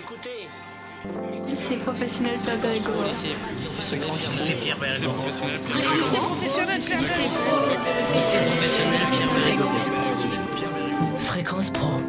Écoutez. Lycée professionnel Pierre Bérégovoy. Lycée professionnel Pierre. Fréquence Pro.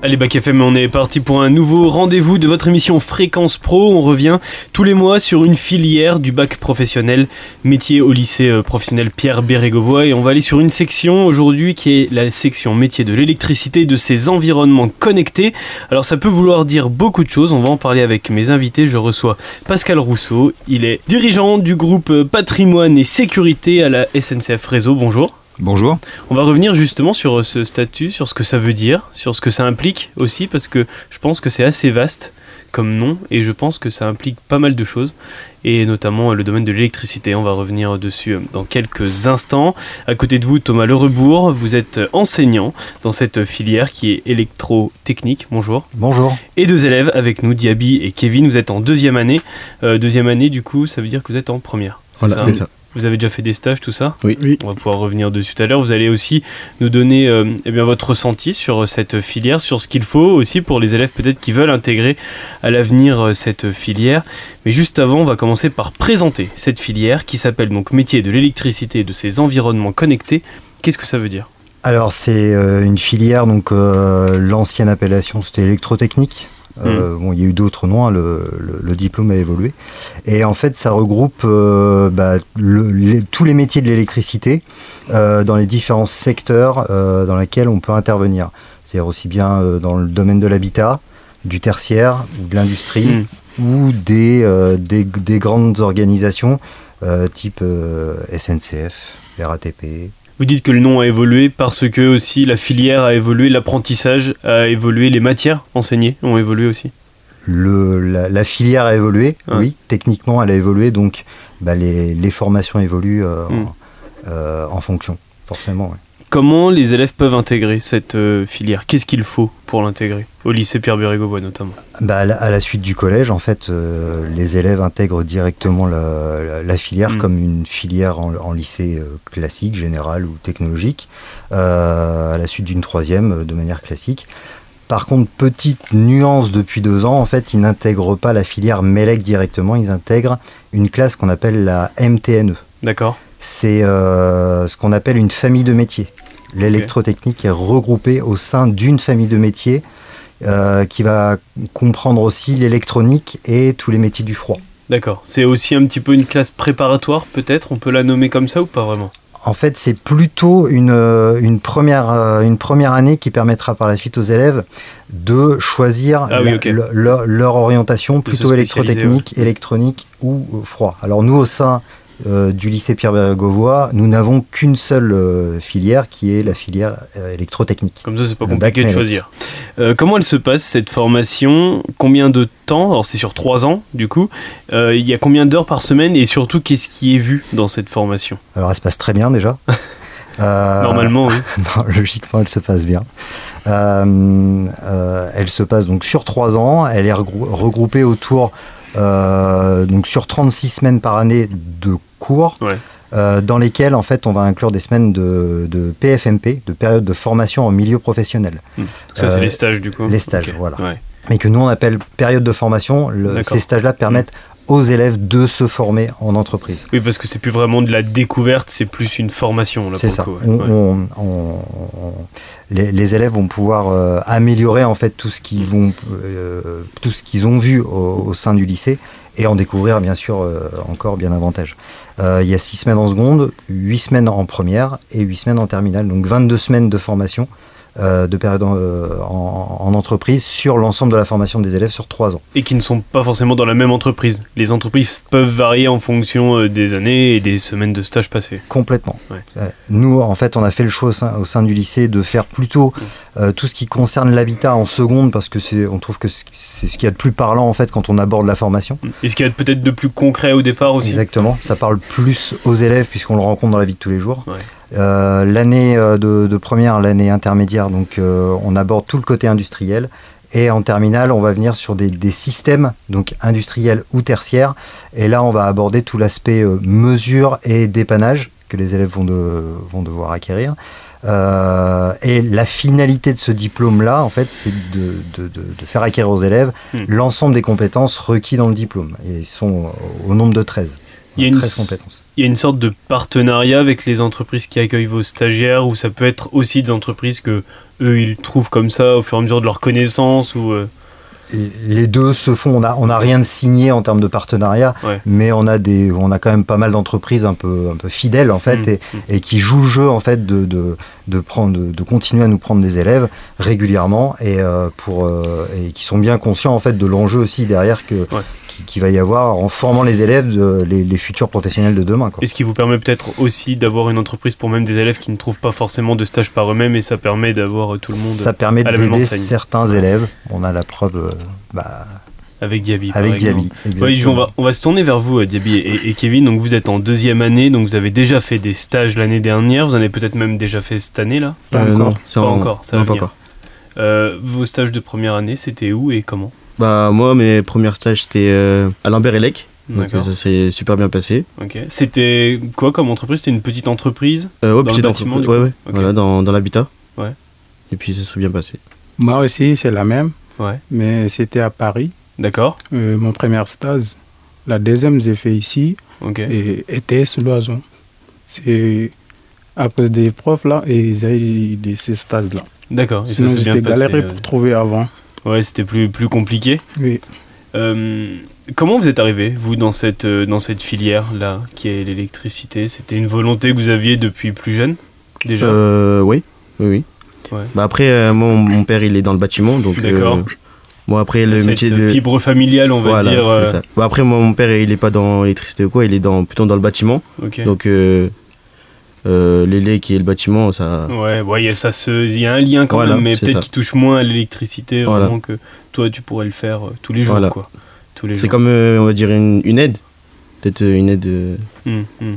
Allez, Bac FM, on est parti pour un nouveau rendez-vous de votre émission Fréquence Pro. On revient tous les mois sur une filière du bac professionnel métier au lycée euh, professionnel Pierre Bérégovoy. Et on va aller sur une section aujourd'hui qui est la section métier de l'électricité et de ses environnements connectés. Alors, ça peut vouloir dire beaucoup de choses. On va en parler avec mes invités. Je reçois Pascal Rousseau. Il est dirigeant du groupe Patrimoine et Sécurité à la SNCF Réseau. Bonjour. Bonjour. On va revenir justement sur euh, ce statut, sur ce que ça veut dire, sur ce que ça implique aussi, parce que je pense que c'est assez vaste comme nom, et je pense que ça implique pas mal de choses, et notamment euh, le domaine de l'électricité. On va revenir dessus euh, dans quelques instants. À côté de vous, Thomas Lerebourg, vous êtes enseignant dans cette filière qui est électrotechnique. Bonjour. Bonjour. Et deux élèves avec nous, Diaby et Kevin. Vous êtes en deuxième année. Euh, deuxième année, du coup, ça veut dire que vous êtes en première. Voilà, c'est ça. Vous avez déjà fait des stages, tout ça Oui. On va pouvoir revenir dessus tout à l'heure. Vous allez aussi nous donner euh, eh bien, votre ressenti sur cette filière, sur ce qu'il faut aussi pour les élèves peut-être qui veulent intégrer à l'avenir euh, cette filière. Mais juste avant, on va commencer par présenter cette filière qui s'appelle donc métier de l'électricité et de ses environnements connectés. Qu'est-ce que ça veut dire? Alors c'est euh, une filière, donc euh, l'ancienne appellation c'était électrotechnique. Euh, Bon, il y a eu d'autres noms, hein, le, le- le diplôme a évolué. Et en fait, ça regroupe euh, bah, le- les- tous les métiers de l'électricité euh, dans les différents secteurs dans lesquels on peut intervenir. C'est-à-dire aussi bien dans le domaine de l'habitat, du tertiaire, ou de l'industrie, ou des, des, des grandes organisations type SNCF, RATP, Vous dites que le nom a évolué parce que aussi la filière a évolué, l'apprentissage a évolué, les matières enseignées ont évolué aussi. Le, la, la filière a évolué, oui, techniquement elle a évolué, donc bah, les, les formations évoluent euh, Mm. en, euh, en fonction, forcément. ouais. Comment les élèves peuvent intégrer cette euh, filière? Qu'est-ce qu'il faut pour l'intégrer? Au lycée Pierre Bérégovoy notamment. Bah, à, la, à la suite du collège, en fait, euh, les élèves intègrent directement la, la- la filière Mm. comme une filière en, en lycée euh, classique, général ou technologique, à la suite d'une troisième de manière classique. Par contre, petite nuance depuis deux ans, en fait, ils n'intègrent pas la filière MELEC directement, ils intègrent une classe qu'on appelle la MTNE. D'accord c'est euh, ce qu'on appelle une famille de métiers. L'électrotechnique est regroupée au sein d'une famille de métiers euh, qui va comprendre aussi l'électronique et tous les métiers du froid. D'accord. C'est aussi un petit peu une classe préparatoire peut-être? On peut la nommer comme ça ou pas vraiment? En fait, c'est plutôt une, euh, une, première, une première année qui permettra par la suite aux élèves de choisir Ah oui, la- ok. le- leur, leur orientation plutôt électrotechnique, électronique ou froid. Alors nous, au sein euh, du lycée Pierre Bérégovoy, nous n'avons qu'une seule euh, filière qui est la filière euh, électrotechnique. Comme ça, c'est pas compliqué de choisir. Comment elle se passe cette formation? Combien de temps? Alors c'est sur trois ans du coup. Il y a combien d'heures par semaine? Et surtout qu'est-ce qui est vu dans cette formation? Alors elle se passe très bien déjà. Normalement, oui. non, logiquement, elle se passe bien. Elle se passe donc sur trois ans. Elle est regrou- regroupée autour, euh, donc sur 36 semaines par année de cours, Ouais. euh, dans lesquelles en fait on va inclure des semaines de, de PFMP, de période de formation en milieu professionnel. Donc ça, c'est Euh, les stages du coup. les stages, voilà. Ouais. Mais que nous on appelle période de formation. Le- ces stages-là permettent aux élèves de se former en entreprise. Oui, parce que c'est plus vraiment de la découverte, c'est plus une formation C'est ça. le coup. ouais. On- Ouais. on- on- on- les, les élèves vont pouvoir euh, améliorer en fait tout ce qu'ils vont, euh, tout ce qu'ils ont vu au, au sein du lycée et en découvrir bien sûr euh, encore bien davantage. Euh, il y a 6 semaines en seconde, 8 semaines en première et 8 semaines en terminale, donc 22 semaines de formation de période en, euh, en- en entreprise sur l'ensemble de la formation des élèves sur 3 ans. Et qui ne sont pas forcément dans la même entreprise. Les entreprises peuvent varier en fonction euh, des années et des semaines de stage passées. Complètement. Ouais. Euh, Nous, en fait, on a fait le choix au sein, au sein du lycée de faire plutôt euh, tout ce qui concerne l'habitat en seconde parce que c'est, on trouve que c'est c'est ce qu'il y a de plus parlant en fait quand on aborde la formation. Et ce qu'il y a peut-être de plus concret au départ aussi Exactement. Ça parle plus aux élèves puisqu'on le rencontre dans la vie de tous les jours. Ouais. Euh, l'année euh, de, de première, l'année intermédiaire, donc euh, on aborde tout le côté industriel. Et en terminale, on va venir sur des, des systèmes, donc industriels ou tertiaires. Et là, on va aborder tout l'aspect euh, mesure et dépannage que les élèves vont, de- vont devoir acquérir. Euh, et la finalité de ce diplôme-là, en fait, c'est de, de- de- de faire acquérir aux élèves Hmm. l'ensemble des compétences requises dans le diplôme. Et ils sont au nombre de 13. Il y a une 13 s- compétences. Il y a une sorte de partenariat avec les entreprises qui accueillent vos stagiaires ou ça peut être aussi des entreprises que eux ils trouvent comme ça au fur et à mesure de leur connaissance ou euh, les deux se font. On n'a on a rien de signé en termes de partenariat, Ouais. mais on a, des, on a quand même pas mal d'entreprises un peu, un peu fidèles, en fait, Mm, et, et qui jouent le jeu, en fait, de, de, de, prendre, de, de continuer à nous prendre des élèves régulièrement et, euh, pour, euh, et qui sont bien conscients, en fait, de l'enjeu aussi derrière que, Ouais. qui, qui va y avoir en formant les élèves, de- les, les futurs professionnels de demain. Quoi. Et ce qui vous permet peut-être aussi d'avoir une entreprise pour même des élèves qui ne trouvent pas forcément de stage par eux-mêmes et ça permet d'avoir euh, tout le monde Ça permet d'aider certains élèves. On a la preuve bah, avec Diaby. par avec exemple. Diaby. Ouais, on, va, on va se tourner vers vous, euh, Diaby et, et Kevin. Donc vous êtes en deuxième année, donc vous avez déjà fait des stages l'année dernière. Vous en avez peut-être même déjà fait cette année là? Pas Euh, encore. non, Pas en- encore, ça non, va pas venir. encore. Euh, vos stages de première année, c'était où et comment? Bah, moi, mes premiers stages, c'était euh, à Lambert-et-Lec. Donc, D'accord. euh, ça s'est super bien passé. Ok. C'était quoi comme entreprise? C'était une petite entreprise? Euh, ouais, Dans petite le bâtiment, entreprise. du Ouais, coup ouais. Ok. Voilà, dans, dans l'habitat. Ouais. Et puis, ça serait bien passé. Moi aussi, c'est la même, Ouais. mais c'était à Paris. D'accord. Euh, mon premier stage, la deuxième, j'ai fait ici, et ETS Loison. C'est à cause des profs là, et ils avaient de ces stages-là. D'accord. Et ça Sinon, j'étais passé. galéré euh, pour trouver avant. Ouais, c'était plus, plus compliqué. Oui. Euh, comment vous êtes arrivé, vous, dans cette, euh, dans cette filière-là, qui est l'électricité? C'était une volonté que vous aviez depuis plus jeune Déjà? Euh, oui, oui, oui. Ouais. Bah, après, euh, moi, mon père, il est dans le bâtiment. Donc, D'accord. Moi, après, le Cette métier de. fibre familiale, on va Voilà, dire. euh, ça. Bah, après, moi, mon père, il est pas dans l'électricité ou quoi, il est dans, plutôt dans le bâtiment. Donc, euh, euh, l'élé qui est le bâtiment, ça. Ouais, ouais, il y a ça se- il y a un lien quand Voilà, même, mais peut-être qu'il touche moins à l'électricité, Voilà. vraiment que toi, tu pourrais le faire euh, tous les jours, Voilà. quoi. Tous les C'est comme, euh, on va dire, une, une aide. Peut-être une aide. Hum, hum.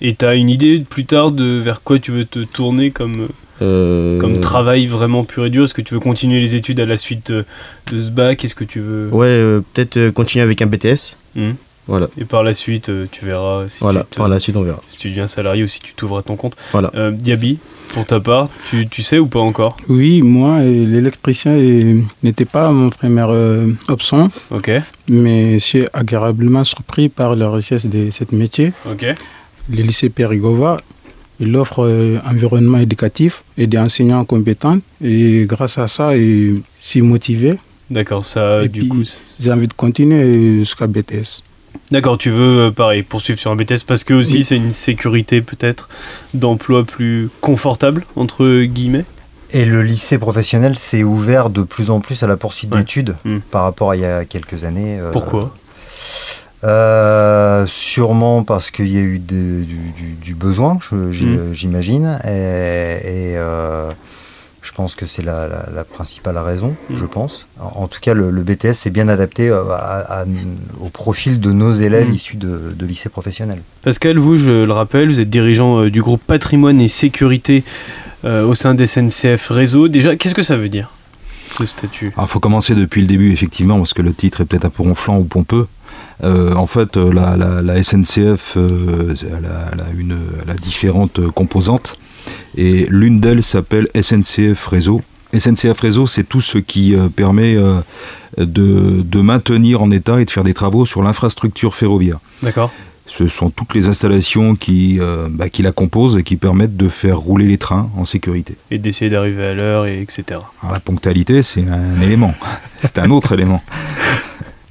Et t'as une idée plus tard de vers quoi tu veux te tourner comme, euh, comme travail vraiment pur et dur Est-ce que tu veux continuer les études à la suite de, de ce bac? Est-ce que tu veux... Ouais, euh, peut-être euh, continuer avec un BTS. Hum. Voilà, Et par la suite, euh, tu verras si, voilà. tu te- par la suite, on verra. si tu deviens salarié ou si tu t'ouvres à ton compte. Voilà. Euh, Diaby, pour ta part, tu, tu sais ou pas encore? Oui, moi, euh, l'électricien euh, n'était pas mon première euh, option, Ok, mais je suis agréablement surpris par la recherche de ce métier. ok. Le lycée Périgova, il offre euh, environnement éducatif et des enseignants compétents. Et grâce à ça, euh, je suis motivé. D'accord, ça, Et du puis- coup... J'ai envie de continuer jusqu'à BTS. D'accord, tu veux, euh, pareil, poursuivre sur un BTS parce que aussi Oui. c'est une sécurité peut-être d'emploi plus confortable, entre guillemets? Et le lycée professionnel s'est ouvert de plus en plus à la poursuite Ouais. d'études Mm. par rapport à il y a quelques années. euh, Pourquoi? Euh, sûrement parce qu'il y a eu de- du, du- du besoin, Mm. j'imagine. Et, et, euh, je pense que c'est la, la- la principale raison, Mm. je pense. En, en tout cas, le, le BTS s'est bien adapté euh, à- à- au profil de nos élèves Mm. issus de, de lycées professionnels. Pascal, vous, je le rappelle, vous êtes dirigeant euh, du groupe Patrimoine et Sécurité euh, au sein des SNCF Réseau. Déjà, qu'est-ce que ça veut dire, ce statut? Il faut commencer depuis le début, effectivement, parce que le titre est peut-être un peu ronflant ou pompeux. Euh, en fait, euh, la, la- la SNCF, euh, elle, a, elle a une, elle a différentes composantes, et l'une d'elles s'appelle SNCF Réseau. SNCF Réseau, c'est tout ce qui euh, permet de, de maintenir en état et de faire des travaux sur l'infrastructure ferroviaire. D'accord Ce sont toutes les installations qui, bah, qui la composent et qui permettent de faire rouler les trains en sécurité. Et d'essayer d'arriver à l'heure, et etc. Alors, la ponctualité, c'est un élément. C'est un autre élément.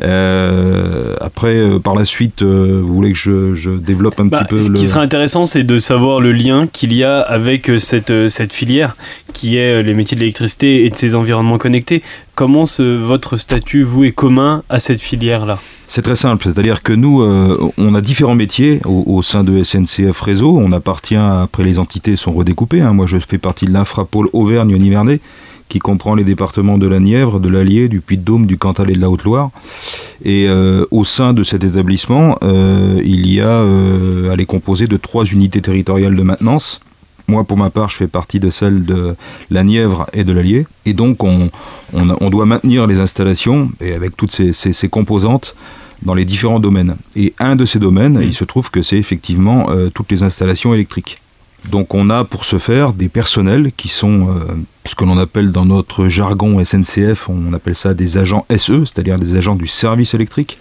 Euh, après, euh, par la suite, euh, vous voulez que je, je développe un Bah, petit peu ce le. qui serait intéressant, c'est de savoir le lien qu'il y a avec cette, cette filière qui est les métiers de l'électricité et de ces environnements connectés. Comment ce, votre statut, vous, est commun à cette filière-là? C'est très simple, c'est-à-dire que nous, on a différents métiers au, au sein de SNCF Réseau. On appartient, après les entités sont redécoupées. hein. Moi, je fais partie de l'infrapôle Auvergne-Nivernais, qui comprend les départements de la Nièvre, de l'Allier, du Puy-de-Dôme, du Cantal et de la Haute-Loire. Et euh, au sein de cet établissement, euh, il y a, euh, elle est composée de trois unités territoriales de maintenance. Moi, pour ma part, je fais partie de celle de la Nièvre et de l'Allier. Et donc, on, on, a- on doit maintenir les installations, et avec toutes ces, ces- ces composantes, dans les différents domaines. Et un de ces domaines, Mm. il se trouve que c'est effectivement euh, toutes les installations électriques. Donc on a pour ce faire des personnels qui sont euh, ce que l'on appelle dans notre jargon SNCF, on appelle ça des agents SE, c'est-à-dire des agents du service électrique,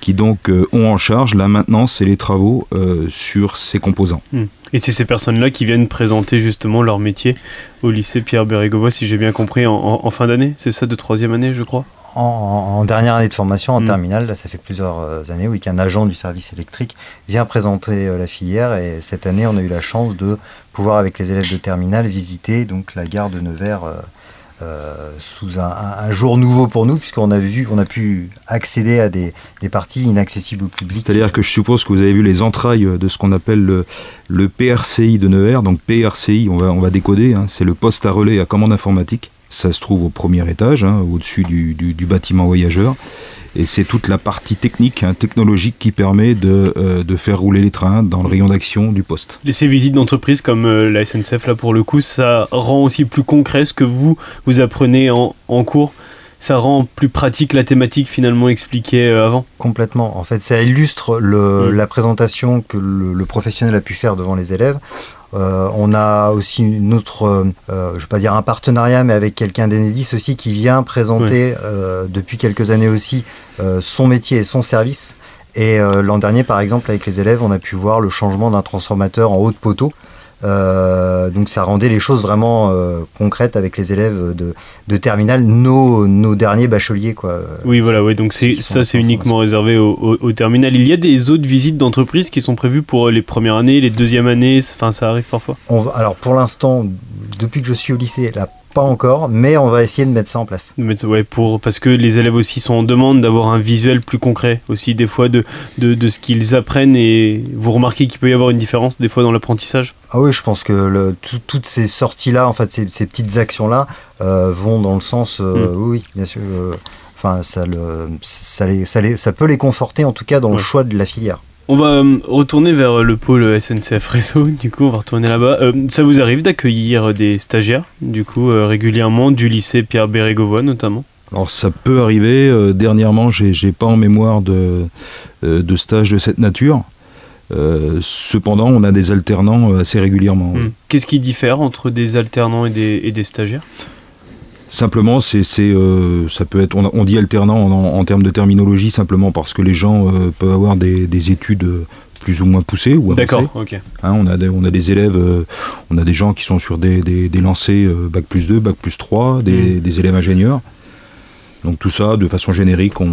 qui donc euh, ont en charge la maintenance et les travaux euh, sur ces composants. Hmm. Et c'est ces personnes-là qui viennent présenter justement leur métier au lycée Pierre Bérégovoy, si j'ai bien compris, en, fin d'année. C'est ça, de troisième année, je crois? En, dernière année de formation, en Mm. terminale, là, ça fait plusieurs euh, années, oui, qu'un agent du service électrique vient présenter euh, la filière. Et cette année, on a eu la chance de pouvoir, avec les élèves de terminale, visiter donc la gare de Nevers. euh, euh, sous un, un- un jour nouveau pour nous puisqu'on a vu on a pu accéder à des, des parties inaccessibles au public C'est-à-dire que je suppose que vous avez vu les entrailles de ce qu'on appelle le, le PRCI de Nevers. Donc PRCI, on va, on va décoder, hein, c'est le poste à relais à commande informatique. Ça se trouve au premier étage, hein, au-dessus du, du- du bâtiment voyageur. Et c'est toute la partie technique, hein, technologique qui permet de, euh, de faire rouler les trains dans le rayon d'action du poste. Et Ces visites d'entreprise comme euh, la SNCF, là pour le coup, ça rend aussi plus concret ce que vous, vous apprenez en, en cours. Ça rend plus pratique la thématique finalement expliquée euh, avant. Complètement. En fait, ça illustre le- Mm. la présentation que le, le professionnel a pu faire devant les élèves. Euh, on a aussi une autre, euh, euh, je ne vais pas dire un partenariat, mais avec quelqu'un d'Enedis aussi qui vient présenter euh, depuis quelques années aussi son métier et son service. Et l'an dernier, par exemple, avec les élèves, on a pu voir le changement d'un transformateur en haut de poteau. Euh, donc ça rendait les choses vraiment euh, concrètes avec les élèves de, de terminale, nos, nos derniers bacheliers. Quoi. Oui, voilà, ouais, donc c'est, ça c'est en uniquement réservé au, au- au terminal. Il y a des autres visites d'entreprise qui sont prévues pour euh, les premières années, les deuxièmes années, enfin ça arrive parfois? On va- alors pour l'instant, depuis que je suis au lycée, là, pas encore, mais on va essayer de mettre ça en place. Ouais, pour, parce que les élèves aussi sont en demande d'avoir un visuel plus concret aussi des fois de, de, de ce qu'ils apprennent et vous remarquez qu'il peut y avoir une différence des fois dans l'apprentissage? Ah oui, je pense que le- tout- toutes ces sorties-là, en fait, ces, ces petites actions-là, euh, vont dans le sens, euh, Mm. oui, oui, bien sûr. euh, Enfin, ça, le, ça, les- ça, les- ça peut les conforter, en tout cas, dans Ouais. le choix de la filière. On va euh, retourner vers le pôle SNCF Réseau, du coup on va retourner là-bas. Euh, ça vous arrive d'accueillir des stagiaires, du coup euh, régulièrement, du lycée Pierre Bérégovoy notamment? Alors ça peut arriver. euh, dernièrement, j'ai pas en mémoire de, euh, de stage de cette nature. Euh, cependant, on a des alternants euh, assez régulièrement. Hmm. Qu'est-ce qui diffère entre des alternants et des, et des stagiaires? Simplement, c'est, c'est, euh, ça peut être, on, on dit alternant en, en termes de terminologie simplement parce que les gens euh, peuvent avoir des, des études euh, plus ou moins poussées ou avancées. D'accord, ok. Hein, on, a des, on a des élèves, euh, on a des gens qui sont sur des, des, bac plus 2, bac plus 3, des, Mm. des élèves ingénieurs. Donc tout ça, de façon générique, on,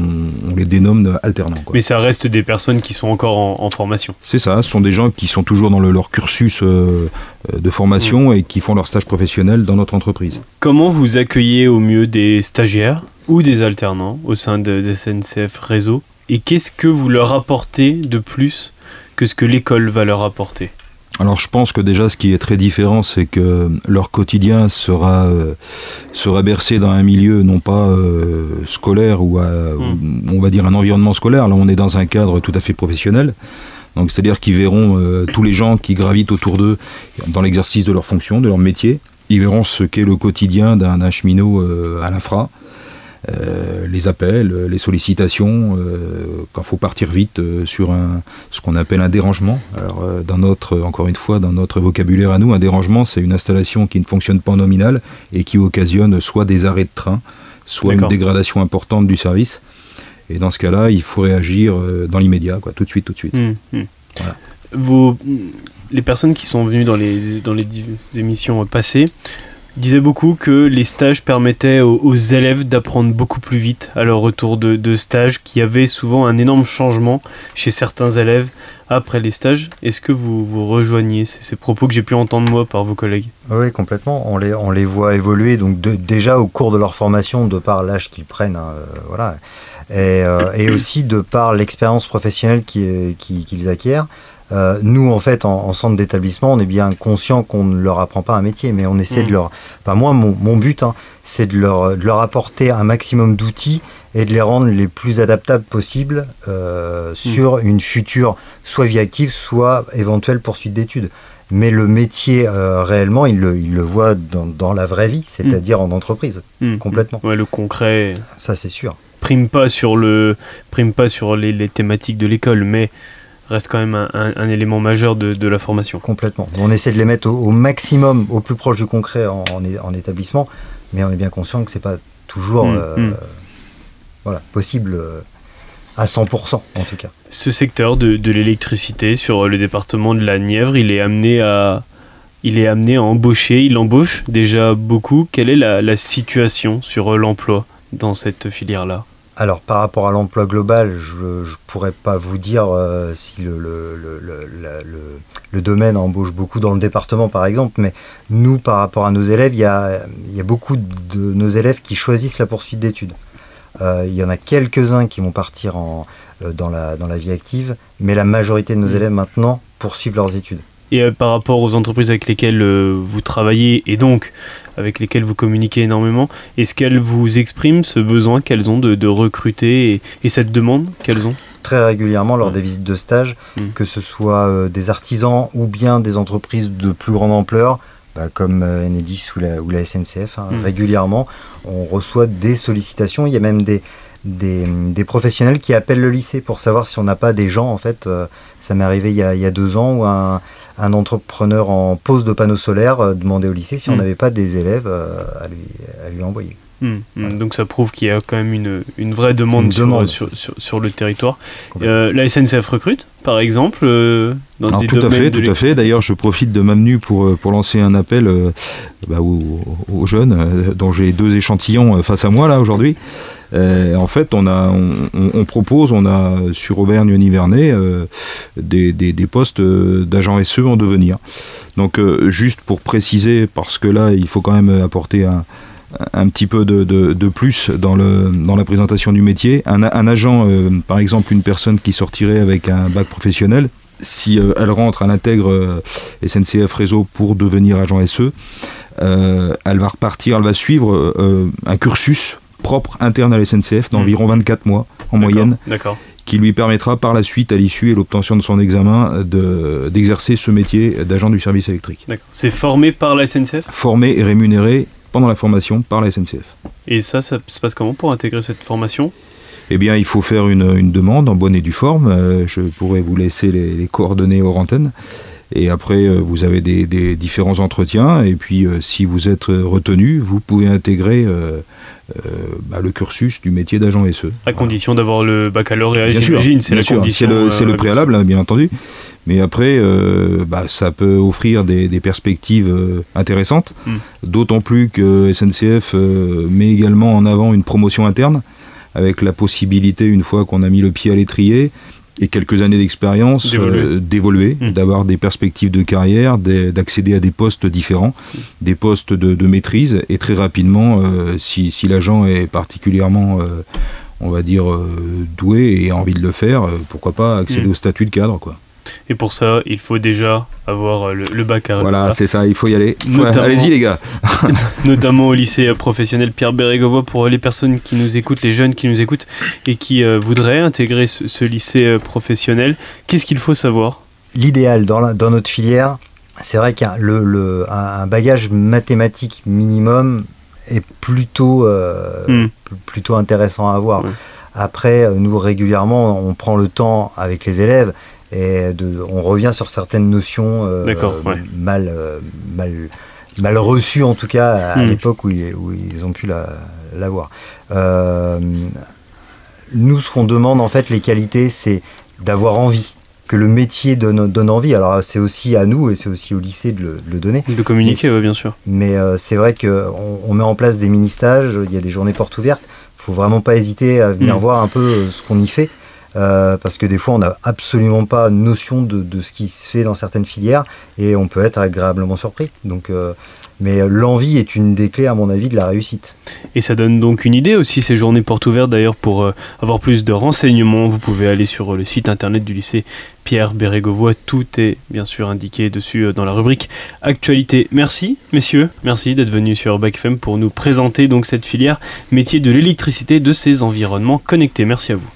on les dénomme alternants. quoi. Mais ça reste des personnes qui sont encore en, en formation. C'est ça, ce sont des gens qui sont toujours dans le- leur cursus euh, euh, de formation et qui font leur stage professionnel dans notre entreprise. Comment vous accueillez au mieux des stagiaires ou des alternants au sein de, de SNCF Réseau? Et qu'est-ce que vous leur apportez de plus que ce que l'école va leur apporter? Alors je pense que déjà ce qui est très différent, c'est que leur quotidien sera, euh, sera bercé dans un milieu non pas euh, scolaire ou, à- ou on va dire un environnement scolaire. Là on est dans un cadre tout à fait professionnel. Donc c'est-à-dire qu'ils verront euh, tous les gens qui gravitent autour d'eux dans l'exercice de leur fonction, de leur métier. Ils verront ce qu'est le quotidien d'un cheminot euh, à l'infra. Euh, les appels, euh, les sollicitations, euh, quand faut partir vite euh, sur un, ce qu'on appelle un dérangement. Alors, dans notre, encore une fois, dans notre vocabulaire à nous, un dérangement, c'est une installation qui ne fonctionne pas en nominal et qui occasionne soit des arrêts de train, soit une dégradation importante du service. Et dans ce cas-là, il faut réagir dans l'immédiat, quoi, tout de suite, tout de suite. Voilà. Vos- les personnes qui sont venues dans les, dans les émissions passées disaient beaucoup que les stages permettaient aux, élèves d'apprendre beaucoup plus vite à leur retour de, stage, qu'il y avait souvent un énorme changement chez certains élèves après les stages. Est-ce que vous, vous rejoignez ces, propos que j'ai pu entendre moi par vos collègues? Oui, complètement. On les, voit évoluer donc déjà au cours de leur formation, de par l'âge qu'ils prennent, hein, euh, voilà, et, euh, et aussi de par l'expérience professionnelle qui- qui- qu'ils acquièrent. Euh, nous, en fait, en, en centre d'établissement, on est bien conscient qu'on ne leur apprend pas un métier, mais on essaie Mm. de leur. Enfin, moi, mon, mon but, hein, c'est de leur, de leur apporter un maximum d'outils et de les rendre les plus adaptables possibles euh, sur une future, soit vie active, soit éventuelle poursuite d'études. Mais le métier, euh, réellement, ils le, ils le voient dans, dans la vraie vie, c'est-à-dire en entreprise, complètement. Ouais, le concret Ça, c'est sûr. prime pas sur, le, prime pas sur les, les thématiques de l'école, mais reste quand même un, un- un élément majeur de, de la formation. Complètement. On essaie de les mettre au, au maximum, au plus proche du concret en, en é- en établissement, mais on est bien conscient que c'est pas toujours Mm, euh, mm. voilà, possible euh, à 100% en tout cas. Ce secteur de, de l'électricité sur le département de la Nièvre, il est amené à, il est amené à embaucher, il embauche déjà beaucoup. Quelle est la, la situation sur l'emploi dans cette filière-là? Alors par rapport à l'emploi global, je ne pourrais pas vous dire euh, si le, domaine embauche beaucoup dans le département par exemple, mais nous par rapport à nos élèves, il y a, il y a beaucoup de nos élèves qui choisissent la poursuite d'études. Euh, il y en a quelques-uns qui vont partir en, euh, dans, la, dans la vie active, mais la majorité de nos Mm. élèves maintenant poursuivent leurs études. Et par rapport aux entreprises avec lesquelles vous travaillez et donc avec lesquelles vous communiquez énormément, est-ce qu'elles vous expriment ce besoin qu'elles ont de, de recruter et, et cette demande qu'elles ont? Très régulièrement lors Ouais. des visites de stage, Mm. que ce soit euh, des artisans ou bien des entreprises de plus grande ampleur, bah, comme euh, Enedis ou la, ou la SNCF, hein, Mm. régulièrement, on reçoit des sollicitations. Il y a même des, des, des professionnels qui appellent le lycée pour savoir si on n'a pas des gens, en fait, euh, ça m'est arrivé il y, a, il y a deux ans, où un, un entrepreneur en pose de panneaux solaires euh, demandait au lycée si on Mm. n'avait pas des élèves euh, à, lui, à lui envoyer. Hmm, hmm. Donc ça prouve qu'il y a quand même une, une vraie demande, Une sur, demande. Sur, sur- sur le territoire. Euh, la SNCF recrute, par exemple, euh, dans Alors des tout à fait, de tout à fait. D'ailleurs, je profite de Mamnu pour, pour lancer un appel euh, bah, aux, aux jeunes, euh, dont j'ai deux échantillons euh, face à moi là aujourd'hui. Euh, en fait, on, a, on, on- propose, on a sur Auvergne-Nivernais euh, des, des, des postes euh, d'agents SE en devenir. Donc, juste pour préciser, parce que là, il faut quand même apporter un, un petit peu de, de- de plus dans, le, dans la présentation du métier. Un, un agent, euh, par exemple, une personne qui sortirait avec un bac professionnel, si elle rentre, elle intègre SNCF Réseau pour devenir agent SE, elle va repartir, elle va suivre un cursus propre interne à la SNCF d'environ 24 mois en moyenne, D'accord. qui lui permettra par la suite, à l'issue et l'obtention de son examen, de- d'exercer ce métier d'agent du service électrique. C'est formé par la SNCF Formé et rémunéré pendant la formation par la SNCF. Et ça, ça se passe comment pour intégrer cette formation? Eh bien, il faut faire une, une demande en bonne et due forme. Euh, je pourrais vous laisser les, les coordonnées hors antenne. Et après, euh, vous avez des, des différents entretiens. Et puis, euh, si vous êtes euh, retenu, vous pouvez intégrer bah, le cursus du métier d'agent SE. À Voilà. condition d'avoir le baccalauréat, Bien sûr, j'imagine. C'est la sûr. condition. C'est le, préalable, hein, bien entendu. Mais après, euh, bah, ça peut offrir des, des perspectives euh, intéressantes. Mm. D'autant plus que SNCF euh, met également en avant une promotion interne, avec la possibilité, une fois qu'on a mis le pied à l'étrier et quelques années d'expérience, D'évoluer. euh, d'évoluer, Mm. d'avoir des perspectives de carrière, d'accéder à des postes différents, des postes de, de maîtrise. Et très rapidement, euh, si, si l'agent est particulièrement... euh, on va dire, doué et a envie de le faire, pourquoi pas accéder Mm. au statut de cadre, quoi. Et pour ça, il faut déjà avoir euh, le, le baccalauréat. Voilà, c'est ça, il faut y aller. Allez-y les gars. notamment au lycée euh, professionnel Pierre Bérégovoy pour les personnes qui nous écoutent, les jeunes qui nous écoutent et qui euh, voudraient intégrer ce, ce lycée professionnel. Qu'est-ce qu'il faut savoir? L'idéal dans, notre filière, c'est vrai qu'un le, le- un bagage mathématique minimum est plutôt, euh, Hmm. pl- plutôt intéressant à avoir. Ouais. Après, nous régulièrement, on prend le temps avec les élèves et de, on revient sur certaines notions euh, ouais. mal, euh, mal, mal reçues, en tout cas à Hmm. l'époque où, ils- où ils ont pu la- l'avoir. Euh, nous, ce qu'on demande, en fait, les qualités, c'est d'avoir envie, que le métier donne, donne envie. Alors, c'est aussi à nous et c'est aussi au lycée de le, de le donner. De communiquer, ouais, bien sûr. Mais euh, c'est vrai qu'on on met en place des mini-stages, il y a des journées portes ouvertes. Il faut vraiment pas hésiter à venir Mm. voir un peu ce qu'on y fait. Euh, parce que des fois, on n'a absolument pas notion de, de ce qui se fait dans certaines filières et on peut être agréablement surpris. Donc, euh, mais euh, l'envie est une des clés, à mon avis, de la réussite. Et ça donne donc une idée aussi, ces journées portes ouvertes. D'ailleurs, pour euh, avoir plus de renseignements, vous pouvez aller sur le site internet du lycée Pierre Bérégovoy. Tout est bien sûr indiqué dessus dans la rubrique Actualité. Merci, messieurs. Merci d'être venus sur Bac FM pour nous présenter donc cette filière métier de l'électricité de ces environnements connectés. Merci à vous.